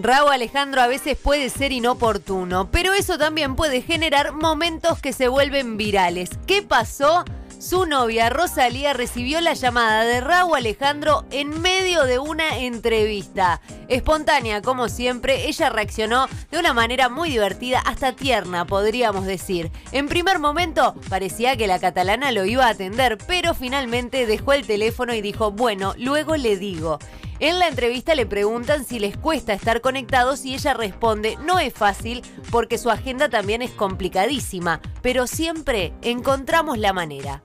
Raúl Alejandro a veces puede ser inoportuno, pero eso también puede generar momentos que se vuelven virales. ¿Qué pasó? Su novia Rosalía recibió la llamada de Raúl Alejandro en medio de una entrevista. Espontánea como siempre, ella reaccionó de una manera muy divertida, hasta tierna podríamos decir. En primer momento parecía que la catalana lo iba a atender, pero finalmente dejó el teléfono y dijo, bueno, luego le digo. En la entrevista le preguntan si les cuesta estar conectados y ella responde, no es fácil porque su agenda también es complicadísima, pero siempre encontramos la manera.